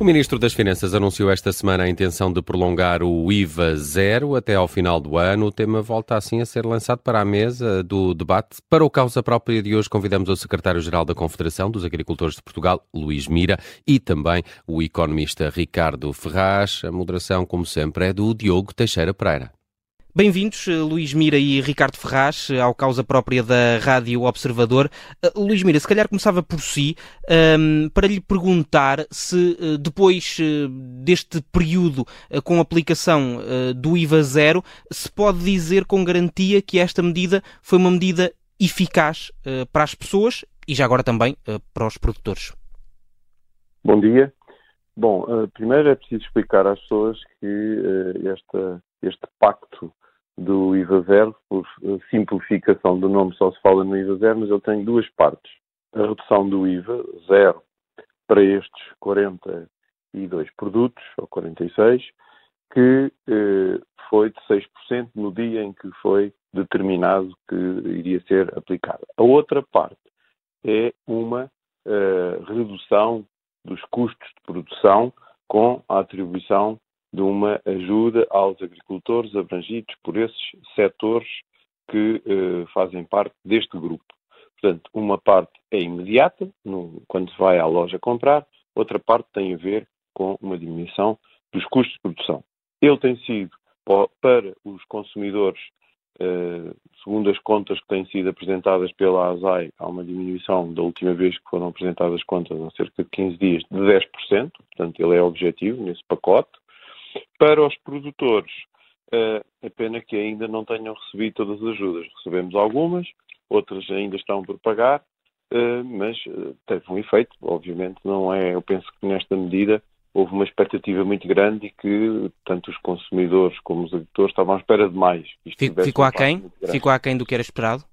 O Ministro das Finanças anunciou esta semana a intenção de prolongar o IVA zero até ao final do ano. O tema volta assim a ser lançado para a mesa do debate. Para o causa própria de hoje, convidamos o Secretário-Geral da Confederação dos Agricultores de Portugal, Luís Mira, e também o economista Ricardo Ferraz. A moderação, como sempre, é do Diogo Teixeira Pereira. Bem-vindos, eh, Luís Mira e Ricardo Ferraz, eh, ao causa própria da Rádio Observador. Uh, Luís Mira, se calhar começava por si, um, ehm, para lhe perguntar se depois deste período com aplicação do IVA zero, se pode dizer com garantia que esta medida foi uma medida eficaz para as pessoas e já agora também para os produtores. Bom dia. Bom, primeiro é preciso explicar às pessoas que esta, este pacto do IVA zero, por simplificação do nome só se fala no IVA zero, mas ele tem duas partes. A redução do IVA zero para estes 42 produtos, ou 46, que eh, foi de 6% no dia em que foi determinado que iria ser aplicada. A outra parte é uma eh, redução dos custos de produção com a atribuição de uma ajuda aos agricultores abrangidos por esses setores que eh, fazem parte deste grupo. Portanto, uma parte é imediata, no, quando se vai à loja comprar, outra parte tem a ver com uma diminuição dos custos de produção. Ele tem sido, para os consumidores, eh, segundo as contas que têm sido apresentadas pela ASAI, há uma diminuição da última vez que foram apresentadas contas há cerca de 15 dias de 10%, portanto ele é objetivo nesse pacote. Para os produtores, é pena que ainda não tenham recebido todas as ajudas. Recebemos algumas, outras ainda estão por pagar, uh, mas uh, teve um efeito. Obviamente, não é. Eu penso que nesta medida houve uma expectativa muito grande e que tanto os consumidores como os agricultores estavam à espera de mais. Ficou aquém? Ficou aquém do que era esperado?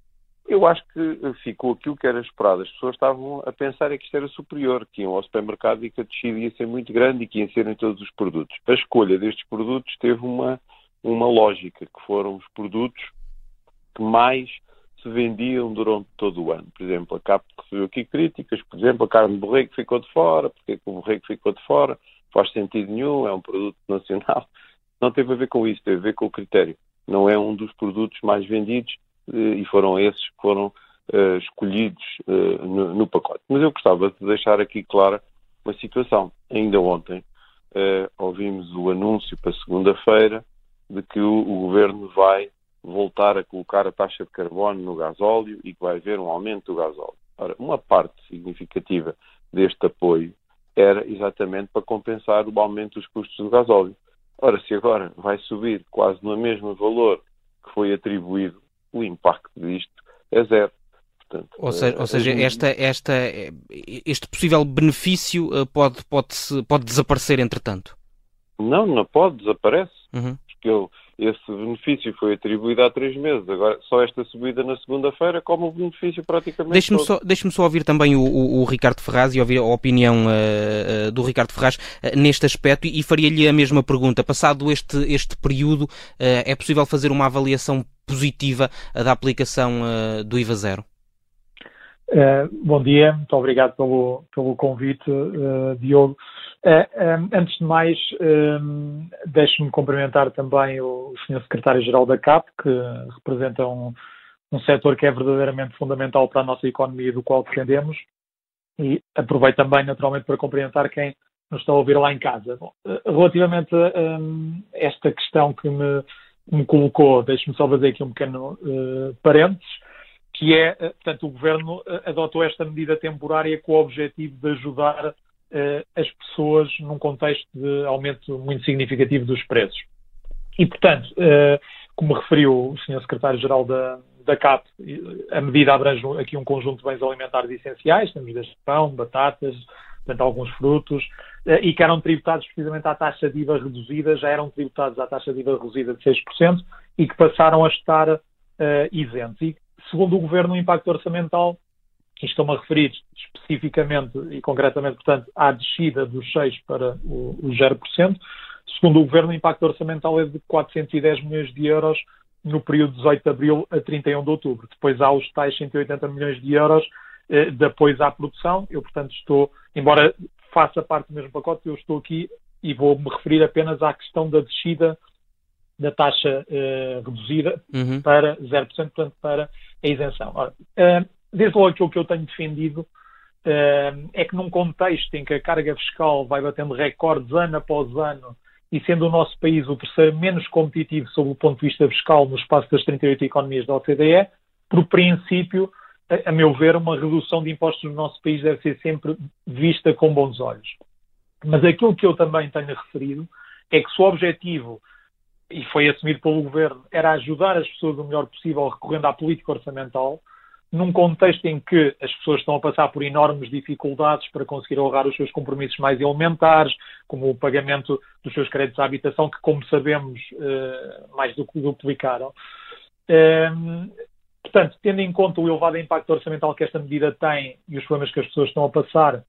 Eu acho que ficou aquilo que era esperado. As pessoas estavam a pensar é que isto era superior, que iam ao supermercado e que a descida ia ser muito grande e que iam ser em todos os produtos. A escolha destes produtos teve uma, uma lógica, que foram os produtos que mais se vendiam durante todo o ano. Por exemplo, a CAP recebeu aqui críticas, por exemplo, a carne de borrego ficou de fora, porque é que o borrego ficou de fora, faz sentido nenhum, é um produto nacional. Não teve a ver com isso, teve a ver com o critério. Não é um dos produtos mais vendidos e foram esses que foram uh, escolhidos uh, no, no, pacote. Mas eu gostava de deixar aqui clara uma situação. Ainda ontem uh, ouvimos o anúncio para segunda-feira de que o, o, governo vai voltar a colocar a taxa de carbono no gasóleo e que vai haver um aumento do gasóleo. Ora, uma parte significativa deste apoio era exatamente para compensar o aumento dos custos do gasóleo. Ora, se agora vai subir quase no mesmo valor que foi atribuído o impacto disto é zero. Portanto, ou seja, ou seja esta, esta, este possível benefício eh, pode, pode, pode desaparecer entretanto? Não, não pode, desaparece. Uhum. Porque eu, esse benefício foi atribuído há três meses. Agora, só esta subida na segunda-feira, como o benefício praticamente Deixe-me só, deixe só ouvir também o, o, o, Ricardo Ferraz e ouvir a opinião uh, uh, do Ricardo Ferraz uh, neste aspecto e, e faria-lhe a mesma pergunta. Passado este, este período, é possível fazer uma avaliação positiva da aplicação do IVA zero? Bom dia, muito obrigado pelo, pelo convite, Diogo. Uh, antes de mais, um, deixe-me cumprimentar também o, o Sr. Secretário-Geral da CAP, que representa um, um setor que é verdadeiramente fundamental para a nossa economia, do qual defendemos, e aproveito também, naturalmente, para cumprimentar quem nos está a ouvir lá em casa. Bom, relativamente a um, esta questão que me, me colocou, deixe-me só fazer aqui um pequeno uh, parênteses, que é, portanto, o Governo adotou esta medida temporária com o objetivo de ajudar uh, as pessoas num contexto de aumento muito significativo dos preços. E, portanto, como referiu o Sr. Secretário-Geral da, da CAP, a medida abrange aqui um conjunto de bens alimentares essenciais, temos desde pão, batatas, portanto, alguns frutos, e que eram tributados precisamente à taxa de IVA reduzida, já eram tributados à taxa de IVA reduzida de 6% e que passaram a estar uh, isentos. E, segundo o Governo, o impacto orçamental Estou-me a referir especificamente e concretamente, portanto, à descida dos 6 para o, o 0%. Segundo o Governo, o impacto orçamental é de 410 milhões de euros no período de 18 de abril a 31 de outubro. Depois há os tais 180 milhões de euros eh, de apoio à produção. Eu, portanto, estou, embora faça parte do mesmo pacote, eu estou aqui e vou-me referir apenas à questão da descida da taxa uh, reduzida uhum. para 0%, portanto, para a isenção. Ora, uh, desde logo aquilo que eu tenho defendido uh, é que num contexto em que a carga fiscal vai batendo recordes ano após ano e sendo o nosso país o terceiro menos competitivo sob o ponto de vista fiscal no espaço das 38 economias da OCDE, por princípio, a, a meu ver, uma redução de impostos no nosso país deve ser sempre vista com bons olhos. Mas aquilo que eu também tenho referido é que se o objetivo, e foi assumido pelo Governo, era ajudar as pessoas o melhor possível recorrendo à política orçamental, num contexto em que as pessoas estão a passar por enormes dificuldades para conseguir honrar os seus compromissos mais elementares, como o pagamento dos seus créditos à habitação, que, como sabemos, eh, mais do que duplicaram. Ehm, portanto, tendo em conta o elevado impacto orçamental que esta medida tem e os problemas que as pessoas estão a passar,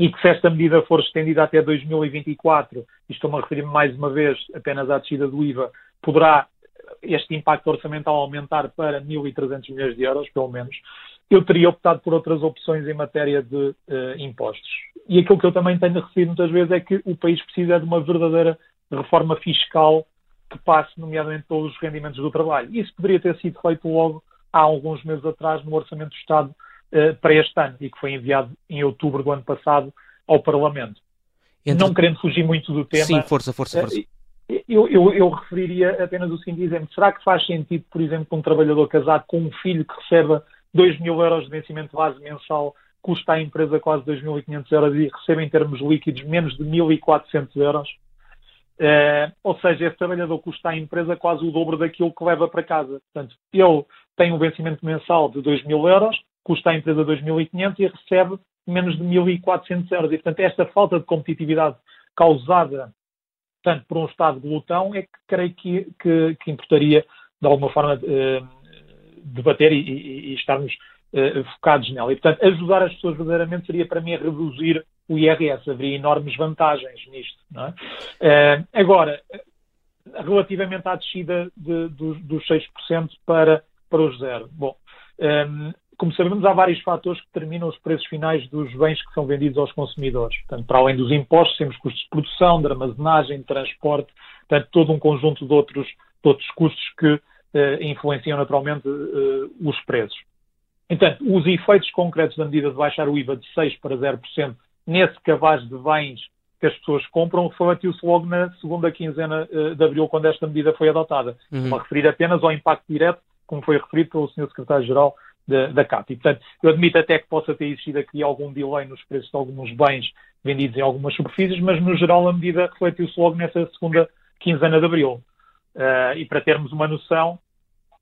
e que se esta medida for estendida até 2024, e estou-me a referir mais uma vez apenas à descida do IVA, poderá este impacto orçamental aumentar para 1.300 milhões de euros, pelo menos, eu teria optado por outras opções em matéria de uh, impostos. E aquilo que eu também tenho recebido muitas vezes é que o país precisa de uma verdadeira reforma fiscal que passe, nomeadamente, pelos rendimentos do trabalho. Isso poderia ter sido feito logo há alguns meses atrás no Orçamento do Estado uh, para este ano e que foi enviado em outubro do ano passado ao Parlamento. Entre... Não querendo fugir muito do tema. Sim, força, força, força. Uh, eu, eu, eu, referiria apenas o seguinte exemplo. Será que faz sentido, por exemplo, que um trabalhador casado com um filho que receba 2 mil euros de vencimento base mensal custa à empresa quase 2.500 euros e receba em termos líquidos menos de 1.400 euros? Uh, ou seja, esse trabalhador custa à empresa quase o dobro daquilo que leva para casa. Portanto, ele tem um vencimento mensal de 2 mil euros, custa à empresa 2.500 e recebe menos de 1.400 euros. E, portanto, esta falta de competitividade causada tanto por um Estado glutão, é que creio que, que, que importaria, de alguma forma, eh, debater e, e, e estarmos eh, focados nela. E, portanto, ajudar as pessoas verdadeiramente seria, para mim, reduzir o IRS. Haveria enormes vantagens nisto. É? Eh, agora, relativamente à descida de, dos, dos 6% para, para os zero. Bom, como sabemos, há vários fatores que determinam os preços finais dos bens que são vendidos aos consumidores. Portanto, para além dos impostos, temos custos de produção, de armazenagem, de transporte, portanto, todo um conjunto de outros, de outros custos que eh, influenciam naturalmente eh, os preços. Entanto, os efeitos concretos da medida de baixar o IVA de 6% para 0% nesse cabaz de bens que as pessoas compram refletiu-se logo na segunda quinzena eh, de abril, quando esta medida foi adotada. Uhum. Para referir apenas ao impacto direto, como foi referido pelo Sr. Secretário-Geral da, da CAP. E, portanto, eu admito até que possa ter existido aqui algum delay nos preços de alguns bens vendidos em algumas superfícies, mas no geral a medida refletiu-se logo nessa segunda quinzena de abril. Uh, e para termos uma noção,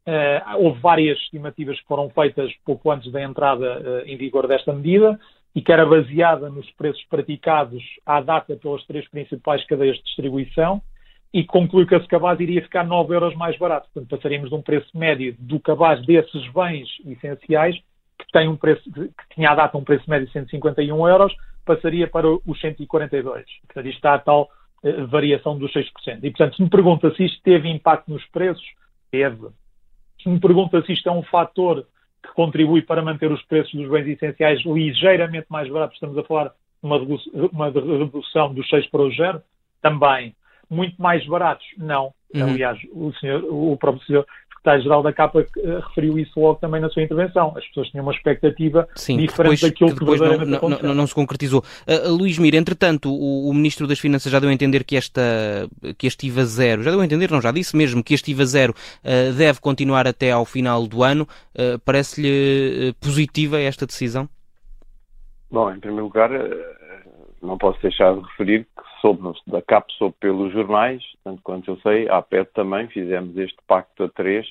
uh, houve várias estimativas que foram feitas pouco antes da entrada uh, em vigor desta medida e que era baseada nos preços praticados à data pelas três principais cadeias de distribuição e conclui que esse cabaz iria ficar 9 euros mais barato. Portanto, passaríamos de um preço médio do cabaz desses bens essenciais, que, tem um preço, que tinha à data um preço médio de 151 euros, passaria para os 142. Portanto, isto está a tal uh, variação dos 6%. E, portanto, se me pergunta se isto teve impacto nos preços, teve. Se me pergunta se isto é um fator que contribui para manter os preços dos bens essenciais ligeiramente mais baratos, estamos a falar de uma, redução dos 6 para o 0, também muito mais baratos. Não. Uhum. Aliás, o, senhor, o próprio senhor secretário-geral da CAPA uh, referiu isso logo também na sua intervenção. As pessoas tinham uma expectativa Sim, diferente depois, daquilo que, depois que não, não, não, não, se concretizou. Uh, Luís Mira, entretanto, o, o, Ministro das Finanças já deu a entender que, esta, que este IVA zero, já deu a entender, não, já disse mesmo, que este IVA zero uh, deve continuar até ao final do ano. Parece-lhe positiva esta decisão? Bom, em primeiro lugar, não posso deixar de referir que soube da CAP soube pelos jornais, tanto quanto eu sei, a APET também, fizemos este pacto a três.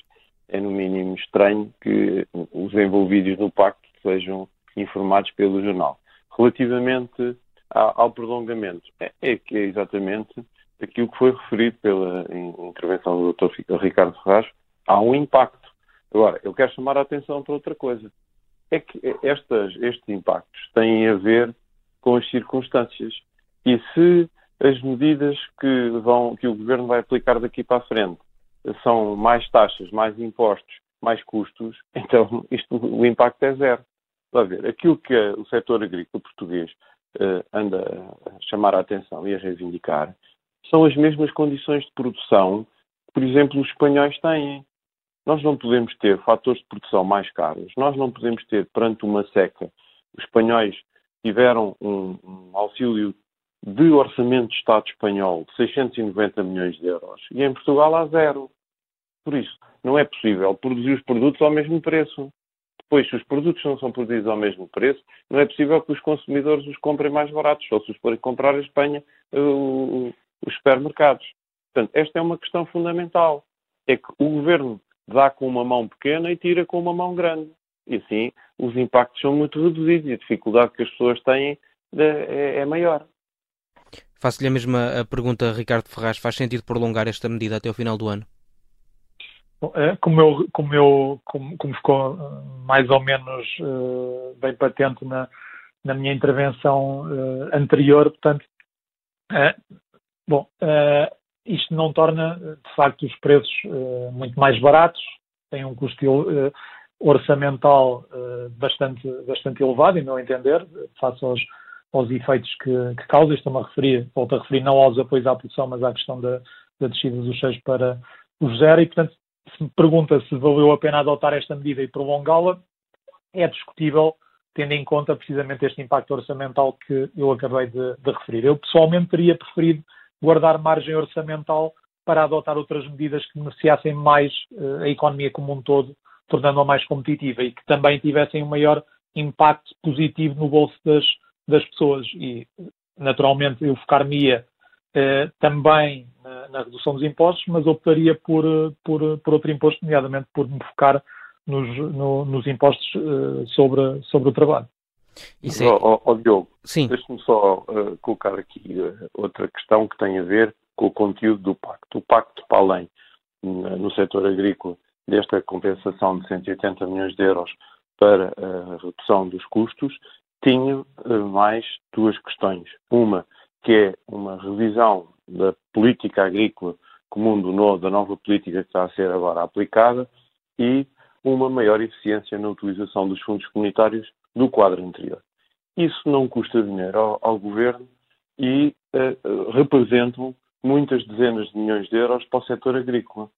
É no mínimo estranho que os envolvidos no pacto sejam informados pelo jornal. Relativamente ao prolongamento, é, é que é exatamente aquilo que foi referido pela intervenção do Dr. Ricardo Ferraz, há um impacto. Agora, eu quero chamar a atenção para outra coisa. É que estas, estes impactos têm a ver com as circunstâncias. E se as medidas que, vão, que o governo vai aplicar daqui para a frente são mais taxas, mais impostos, mais custos, então isto, o impacto é zero. A ver, aquilo que o setor agrícola português uh, anda a chamar a atenção e a reivindicar são as mesmas condições de produção que, por exemplo, os espanhóis têm. Nós não podemos ter fatores de produção mais caros, nós não podemos ter, perante uma seca, os espanhóis tiveram um, um auxílio de orçamento de Estado espanhol de 690 milhões de euros e em Portugal há zero. Por isso, não é possível produzir os produtos ao mesmo preço. Depois, se os produtos não são produzidos ao mesmo preço, não é possível que os consumidores os comprem mais baratos, só se os forem comprar em Espanha uh, os supermercados. Portanto, esta é uma questão fundamental. É que o governo dá com uma mão pequena e tira com uma mão grande. E assim os impactos são muito reduzidos e a dificuldade que as pessoas têm é, é maior. Faço-lhe a mesma pergunta, Ricardo Ferraz. Faz sentido prolongar esta medida até o final do ano? É, como, eu, como, eu, como, como ficou eh, mais ou menos uh, bem patente na, na minha intervenção uh, anterior, portanto, uh, bom, isto não torna, de facto, os preços muito mais baratos, tem um custo orçamental bastante, bastante elevado, em meu entender, face aos, aos efeitos que, que causa. Estou-me a referir, volto a referir não aos apoios à produção, mas à questão da, da descida dos seis para os zero, e portanto, se me pergunta se valeu a pena adotar esta medida e prolongá-la, é discutível, tendo em conta precisamente este impacto orçamental que eu acabei de, de referir. Eu pessoalmente teria preferido guardar margem orçamental para adotar outras medidas que beneficiassem mais uh, a economia como um todo, tornando-a mais competitiva e que também tivessem um maior impacto positivo no bolso das, das pessoas. E, naturalmente, eu focar-me-ia uh, também na, na, redução dos impostos, mas optaria por, por, por outro imposto, nomeadamente por me focar nos, no, nos impostos uh, sobre, sobre o trabalho. Isso é... oh, oh, Diogo, deixe-me só uh, colocar aqui outra questão que tem a ver com o conteúdo do pacto. O pacto, para além, no setor agrícola, desta compensação de 180 milhões de euros para a redução dos custos, tinha mais duas questões. Uma, que é uma revisão da política agrícola comum do novo, da nova política que está a ser agora aplicada e uma maior eficiência na utilização dos fundos comunitários do quadro anterior. Isso não custa dinheiro ao, ao governo e uh, representam muitas dezenas de milhões de euros para o setor agrícola,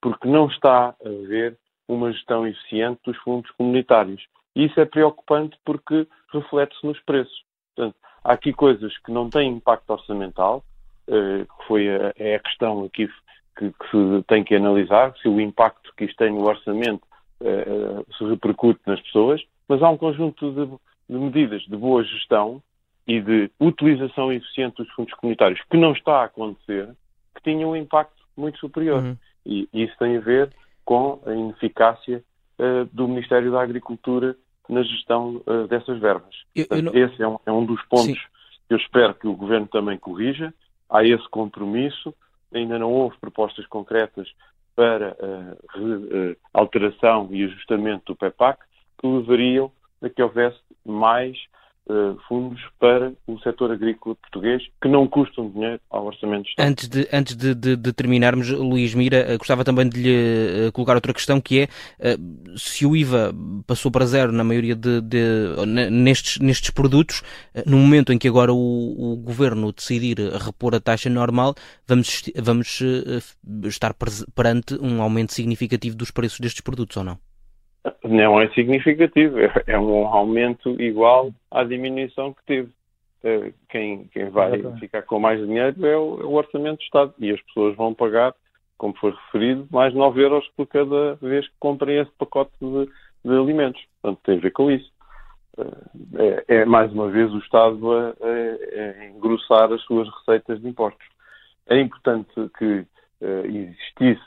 porque não está a haver uma gestão eficiente dos fundos comunitários. E isso é preocupante porque reflete-se nos preços. Portanto, há aqui coisas que não têm impacto orçamental, eh, que foi a, é a questão aqui que, que, se tem que analisar, se o impacto que isto tem no orçamento uh, se repercute nas pessoas, mas há um conjunto de, de, medidas de boa gestão e de utilização eficiente dos fundos comunitários que não está a acontecer, que tinham um impacto muito superior. Uhum. E, e, isso tem a ver com a ineficácia uh, do Ministério da Agricultura na gestão uh, dessas verbas. Eu, eu não... Esse é um, é um dos pontos Sim. que eu espero que o Governo também corrija há esse compromisso, ainda não houve propostas concretas para uh, alteração e ajustamento do PEPAC que levariam a que houvesse mais uh, fundos para o setor agrícola português que não custam dinheiro ao Orçamento do Estado. Antes de, antes de, de, de terminarmos, Luís Mira, eh, gostava também de lhe eh, colocar outra questão que é se o IVA passou para zero na maioria de, nestes, nestes produtos, no momento em que agora o, o Governo decidir repor a taxa normal, vamos, vamos estar perante um aumento significativo dos preços destes produtos ou não? Não é significativo, é, é um aumento igual à diminuição que teve. Eh, quem, quem vai ficar com mais dinheiro é o, é o, Orçamento do Estado e as pessoas vão pagar, como foi referido, mais 9 euros por cada vez que comprem esse pacote de, de alimentos. Portanto, tem a ver com isso. Eh, é, é mais uma vez o Estado a, a, a, engrossar as suas receitas de impostos. É importante que uh, existisse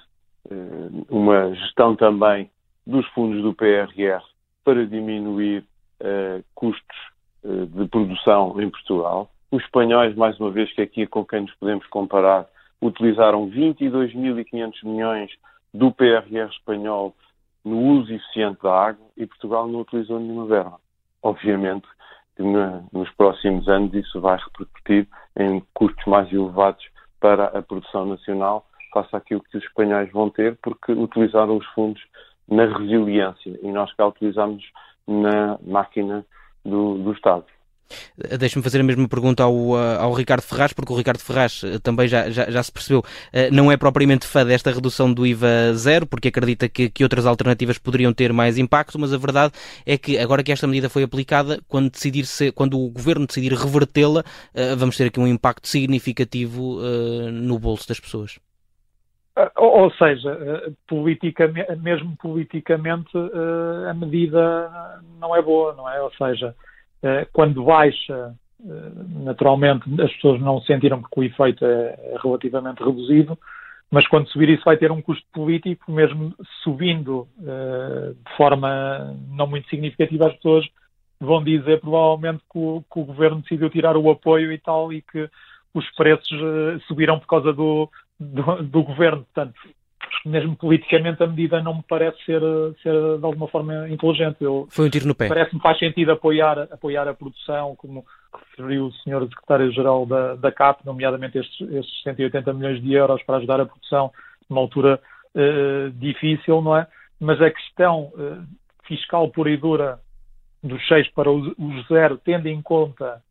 uh, uma gestão também dos fundos do PRR para diminuir uh, custos uh, de produção em Portugal. Os espanhóis, mais uma vez, que aqui é com quem nos podemos comparar, utilizaram 22.500 milhões do PRR espanhol no uso eficiente da água e Portugal não utilizou nenhuma verba. Obviamente que nos próximos anos isso vai repercutir em custos mais elevados para a produção nacional face àquilo que os espanhóis vão ter, porque utilizaram os fundos na resiliência e nós cá utilizamos na máquina do, do Estado. Eh, deixa-me fazer a mesma pergunta ao, eh, ao Ricardo Ferraz, porque o Ricardo Ferraz eh, também já, já, já, se percebeu, não é propriamente fã desta redução do IVA zero, porque acredita que, que outras alternativas poderiam ter mais impacto, mas a verdade é que agora que esta medida foi aplicada, quando, decidir ser, quando o governo decidir revertê-la, vamos ter aqui um impacto significativo no bolso das pessoas. Ou seja, politicamente, mesmo politicamente, a medida não é boa, não é? Ou seja, quando baixa, naturalmente as pessoas não sentiram porque o efeito é, relativamente reduzido, mas quando subir isso vai ter um custo político, mesmo subindo de forma não muito significativa, as pessoas vão dizer provavelmente que o, que o governo decidiu tirar o apoio e tal e que os preços subiram por causa do, do, do governo. Portanto, mesmo politicamente a medida não me parece ser, ser de alguma forma inteligente. Eu, Foi um tiro no pé. Parece-me faz sentido apoiar, apoiar a produção, como referiu o Sr. Secretário-Geral da, da CAP, nomeadamente estes, estes 180 milhões de euros para ajudar a produção numa altura uh, difícil, não é? Mas a questão uh, fiscal pura e dura dos 6 para os 0, tendo em conta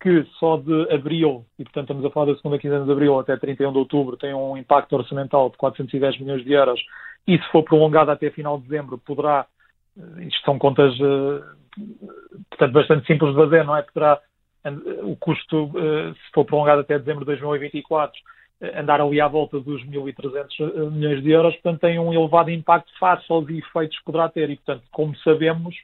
que só de abril, e portanto estamos a falar da segunda quinzena de abril até 31 de outubro, tem um impacto orçamental de 410 milhões de euros, e se for prolongado até final de dezembro, poderá, eh, isto são contas, eh, portanto, bastante simples de fazer, não é? Poderá o custo, eh, se for prolongado até dezembro de 2024, andar ali à volta dos 1.300 milhões de euros, portanto tem um elevado impacto face aos efeitos que poderá ter e, portanto, como sabemos,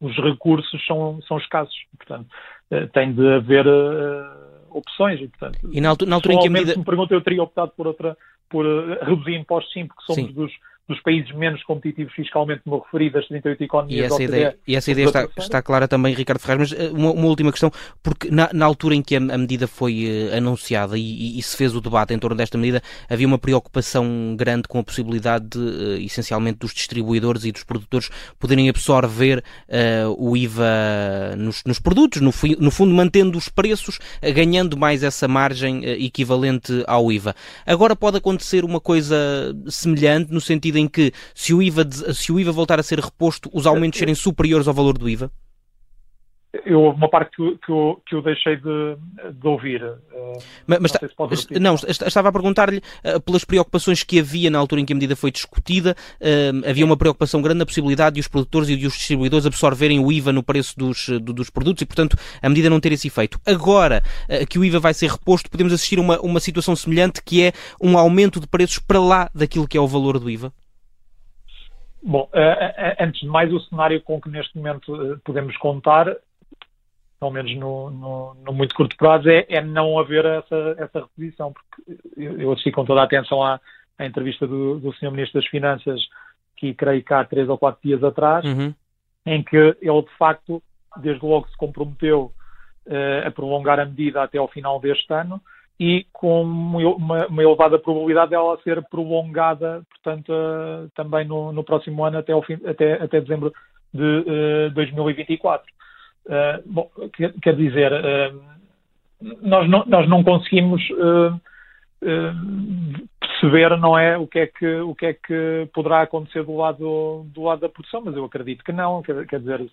os recursos são, são escassos. Portanto, uh, tem de haver uh, opções. E, portanto, e na, altura, na altura em que a medida... se me pergunta, eu teria optado por outra, por uh, reduzir impostos sim, porque somos sim. dos dos países menos competitivos fiscalmente, como referi, das 38 economias e essa ideia, e essa ideia está, está, clara também, Ricardo Ferraz, mas eh, uma, uma última questão, porque na, na, altura em que a, a medida foi uh, anunciada e, e, e, se fez o debate em torno desta medida, havia uma preocupação grande com a possibilidade, de, uh, essencialmente, dos distribuidores e dos produtores poderem absorver uh, o IVA nos, nos produtos, no, no, fundo mantendo os preços, ganhando mais essa margem equivalente ao IVA. Agora pode acontecer uma coisa semelhante, no sentido medida em que, se o IVA, se o IVA voltar a ser reposto, os aumentos serem superiores ao valor do IVA? Eu, uma parte que, que, eu, que eu deixei de, de ouvir. Eh, mas, mas não, se não, estava a perguntar-lhe uh, pelas preocupações que havia na altura em que a medida foi discutida. Uh, havia uma preocupação grande na possibilidade de os produtores e os distribuidores absorverem o IVA no preço dos, do, dos produtos e, portanto, a medida não ter esse efeito. Agora uh, que o IVA vai ser reposto, podemos assistir a uma, uma situação semelhante que é um aumento de preços para lá daquilo que é o valor do IVA? Bom, uh, antes de mais, o cenário com que neste momento podemos contar, pelo menos no, no, no, muito curto prazo, é, é, não haver essa, essa reposição, porque eu, assisti com toda a atenção à, à entrevista do, do Sr. Ministro das Finanças, que creio que há três ou quatro dias atrás, uhum. em que ele, de facto, desde logo se comprometeu uh, a prolongar a medida até ao final deste ano, e com uma, uma, elevada probabilidade dela ser prolongada, portanto, uh, também no, no, próximo ano até, fim, até, até dezembro de uh, 2024. Uh, bom, quer, quer dizer, nós, não, nós não conseguimos perceber, não é, o que é que, o que, é que poderá acontecer do lado, do lado da produção, mas eu acredito que não, quer, quer dizer,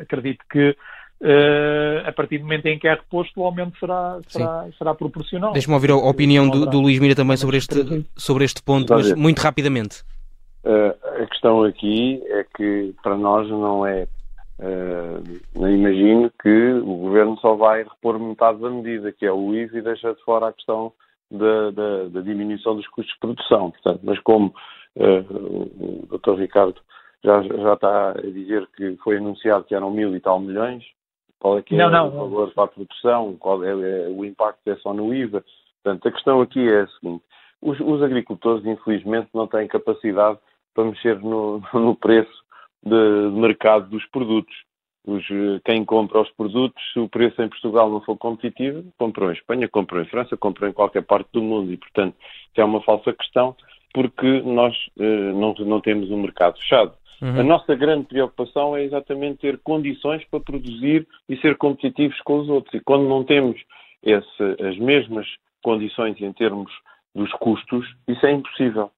acredito que Uh, a partir do momento em que é reposto, o aumento será, será, será proporcional. Deixa-me ouvir a opinião do, do Luís Mira também sobre este, sobre este ponto, mas muito rapidamente. Uh, a questão aqui é que para nós não é. Uh, não imagino que o governo só vai repor metade da medida, que é o IVA, e deixa de fora a questão da, da, da diminuição dos custos de produção. Portanto, mas como o Dr. Ricardo já, já está a dizer que foi anunciado que eram mil e tal milhões, qual é que é não, não, o valor para a produção? Qual é, é, o impacto é só no IVA? Portanto, a questão aqui é a seguinte: os, os agricultores, infelizmente, não têm capacidade para mexer no, no preço de, de mercado dos produtos. Os, quem compra os produtos, se o preço em Portugal não for competitivo, comprou em Espanha, comprou em França, comprou em qualquer parte do mundo e, portanto, é uma falsa questão porque nós eh, não, não temos um mercado fechado. Uhum. A nossa grande preocupação é exatamente ter condições para produzir e ser competitivos com os outros. E quando não temos esse, as mesmas condições em termos dos custos, isso é impossível.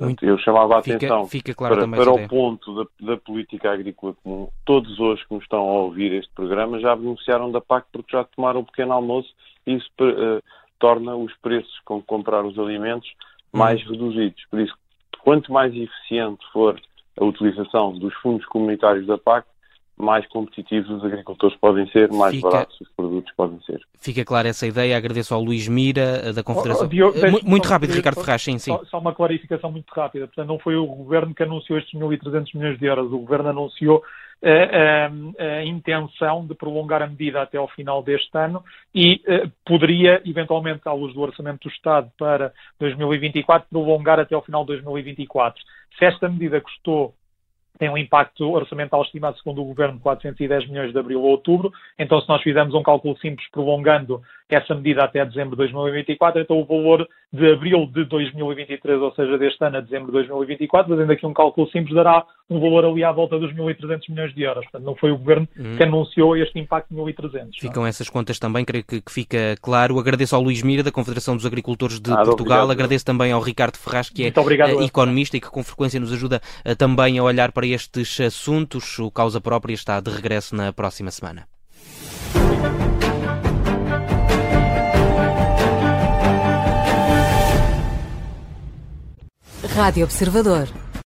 Muito, eu chamava a fica, atenção fica claro para, para o ponto da, da, política agrícola comum. Todos hoje que nos estão a ouvir este programa já beneficiaram da PAC porque já tomaram um pequeno almoço e isso uh, torna os preços com que comprar os alimentos mais uhum. reduzidos. Por isso, quanto mais eficiente for a utilização dos fundos comunitários da PAC, mais competitivos os agricultores podem ser, mais Fica... baratos os produtos podem ser. Fica clara essa ideia. Agradeço ao Luís Mira, eh, da Confederação. Oh, oh, Diogo, muito rápido, Ricardo Ferraz, sim, sim. Só, só, uma clarificação muito rápida. Portanto, não foi o Governo que anunciou estes 1.300 milhões de euros. O Governo anunciou a, eh, a, eh, a, intenção de prolongar a medida até ao final deste ano e poderia, eventualmente, à luz do Orçamento do Estado para 2024, prolongar até ao final de 2024. Se esta medida custou tem um impacto orçamental estimado, segundo o Governo, de 410 milhões de abril a outubro. Então, se nós fizermos um cálculo simples prolongando essa medida até dezembro de 2024, então o valor de abril de 2023, ou seja, deste ano a dezembro de 2024, fazendo aqui um cálculo simples, dará um valor ali à volta dos 1.300 milhões de euros. Portanto, não foi o Governo hum. que anunciou este impacto de 1.300. Ficam não? essas contas também, creio que, que, fica claro. Agradeço ao Luís Mira, da Confederação dos Agricultores de ah, Portugal. Obrigado. Agradeço também ao Ricardo Ferraz, que é obrigado, uh, economista e que com frequência nos ajuda uh, também a olhar para estes assuntos. O Causa Própria está de regresso na próxima semana. Rádio Observador.